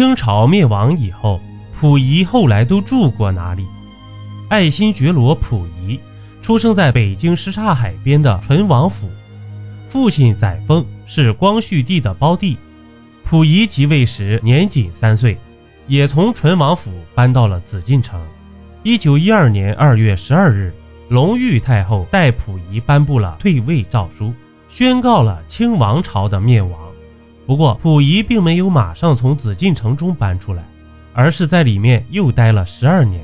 清朝灭亡以后，溥仪后来都住过哪里？爱新觉罗·溥仪出生在北京什刹海边的淳王府，父亲载沣是光绪帝的胞弟。溥仪即位时年仅三岁，也从淳王府搬到了紫禁城。一九一二年二月十二日，隆裕太后代溥仪颁布了退位诏书，宣告了清王朝的灭亡。不过，溥仪并没有马上从紫禁城中搬出来，而是在里面又待了十二年。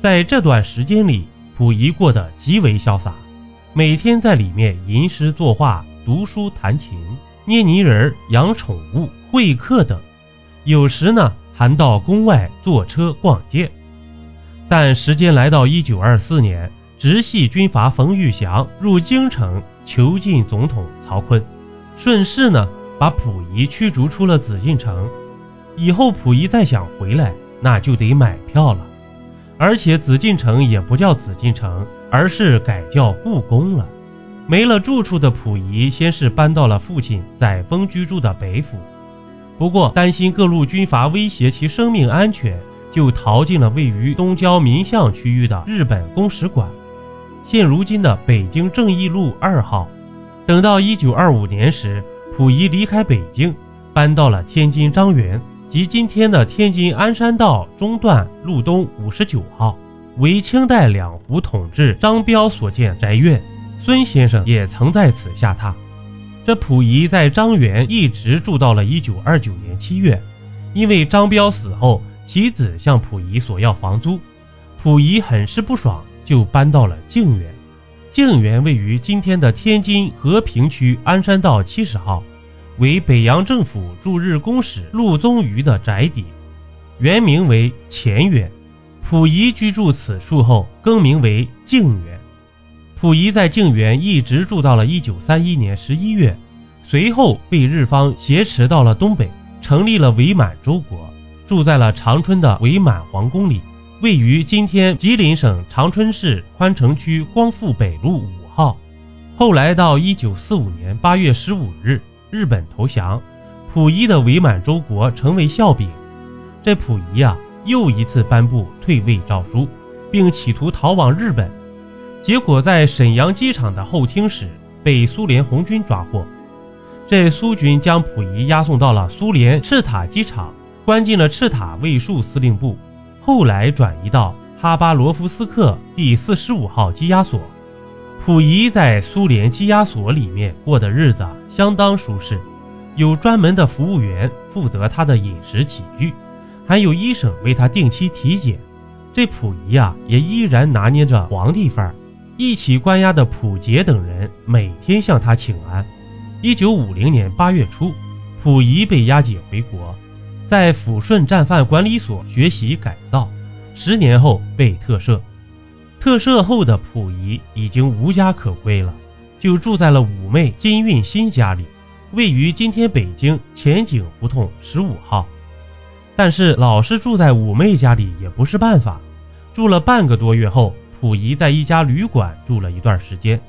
在这段时间里，溥仪过得极为潇洒，每天在里面吟诗作画、读书弹琴、捏泥人、养宠物、会客等，有时呢还到宫外坐车逛街。但时间来到一九二四年，直系军阀冯玉祥入京城囚禁总统曹锟，顺势呢把溥仪驱逐出了紫禁城。以后溥仪再想回来，那就得买票了。而且紫禁城也不叫紫禁城，而是改叫故宫了。没了住处的溥仪，先是搬到了父亲载沣居住的北府。不过担心各路军阀威胁其生命安全，就逃进了位于东郊民巷区域的日本公使馆，现如今的北京正义路二号。等到1925年时，溥仪离开北京，搬到了天津张园。即今天的天津鞍山道中段路东五十九号，为清代两湖统治张彪所建宅院，孙先生也曾在此下榻。这溥仪在张园一直住到了一九二九年七月，因为张彪死后，其子向溥仪索要房租，溥仪很是不爽，就搬到了静园。静园位于今天的天津和平区鞍山道七十号。为北洋政府驻日公使陆宗舆的宅邸，原名为乾园。溥仪居住此处后，更名为静园。溥仪在静园一直住到了一九三一年十一月，随后被日方挟持到了东北，成立了伪满洲国，住在了长春的伪满皇宫里，位于今天吉林省长春市宽城区光复北路五号。后来到一九四五年八月十五日。日本投降，溥仪的伪满洲国成为笑柄。这溥仪啊，又一次颁布退位诏书，并企图逃往日本。结果在沈阳机场的候厅时被苏联红军抓获。这苏军将溥仪押送到了苏联赤塔机场，关进了赤塔卫戍司令部，后来转移到哈巴罗夫斯克第四十五号羁押所。溥仪在苏联羁押所里面过的日子相当舒适，有专门的服务员负责他的饮食起居，还有医生为他定期体检。这溥仪啊，也依然拿捏着皇帝范儿。一起关押的溥杰等人每天向他请安。一九五零年八月初，溥仪被押解回国，在抚顺战犯管理所学习改造，十年后被特赦。特赦后的溥仪已经无家可归了，就住在了五妹金运新家里，位于今天北京前景胡同十五号。但是老是住在五妹家里也不是办法，住了半个多月后，溥仪在一家旅馆住了一段时间。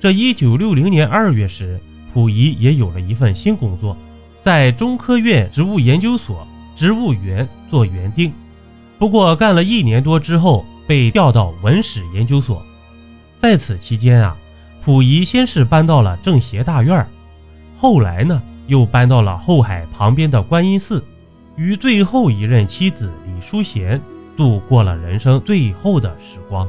这一九六零年二月时，溥仪也有了一份新工作，在中科院植物研究所植物园做园丁。不过干了一年多之后。被调到文史研究所，在此期间啊，溥仪先是搬到了政协大院，后来呢又搬到了后海旁边的观音寺，与最后一任妻子李淑贤度过了人生最后的时光。